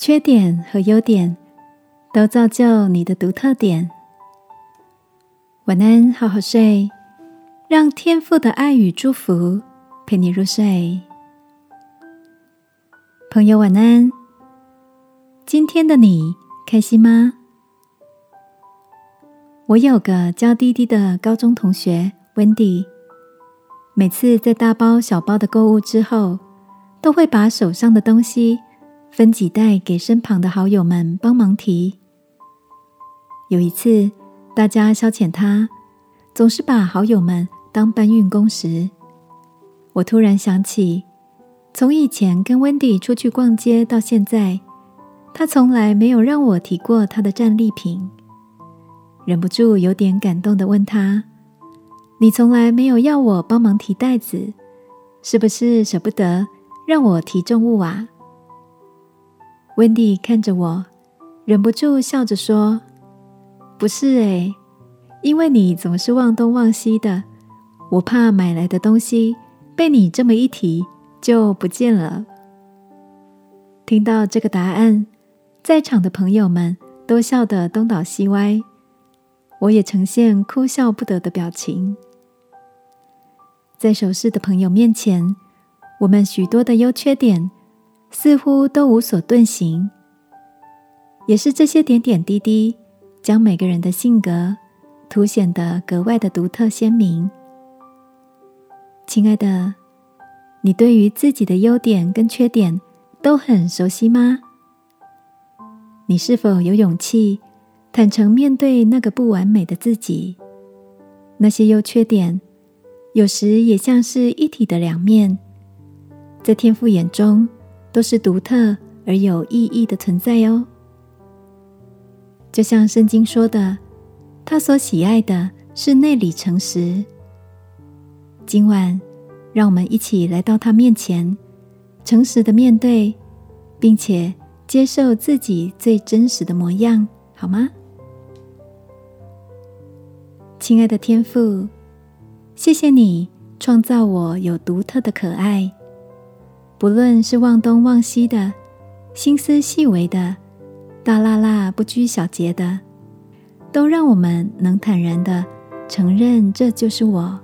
缺点和优点都造就你的独特点。晚安，好好睡，让天赋的爱与祝福陪你入睡。朋友，晚安。今天的你开心吗？我有个娇滴滴的高中同学 Wendy，每次在大包小包的购物之后，都会把手上的东西分几袋给身旁的好友们帮忙提。有一次，大家消遣他，总是把好友们当搬运工时，我突然想起，从以前跟 Wendy 出去逛街到现在，他从来没有让我提过他的战利品。忍不住有点感动的问他：“你从来没有要我帮忙提袋子，是不是舍不得让我提重物啊？”温蒂看着我，忍不住笑着说：“不是诶，因为你总是忘东忘西的，我怕买来的东西被你这么一提就不见了。”听到这个答案，在场的朋友们都笑得东倒西歪。我也呈现哭笑不得的表情，在熟识的朋友面前，我们许多的优缺点似乎都无所遁形，也是这些点点滴滴，将每个人的性格凸显得格外的独特鲜明。亲爱的，你对于自己的优点跟缺点都很熟悉吗？你是否有勇气？坦诚面对那个不完美的自己，那些优缺点，有时也像是一体的两面，在天父眼中都是独特而有意义的存在哦。就像圣经说的，他所喜爱的是内里诚实。今晚，让我们一起来到他面前，诚实的面对，并且接受自己最真实的模样，好吗？亲爱的天父，谢谢你创造我有独特的可爱，不论是忘东忘西的、心思细微的、大辣辣不拘小节的，都让我们能坦然的承认这就是我。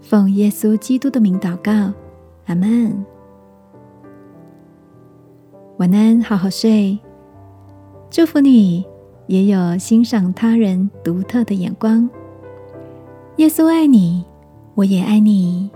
奉耶稣基督的名祷告，阿门。晚安，好好睡，祝福你。也有欣赏他人独特的眼光。耶稣爱你，我也爱你。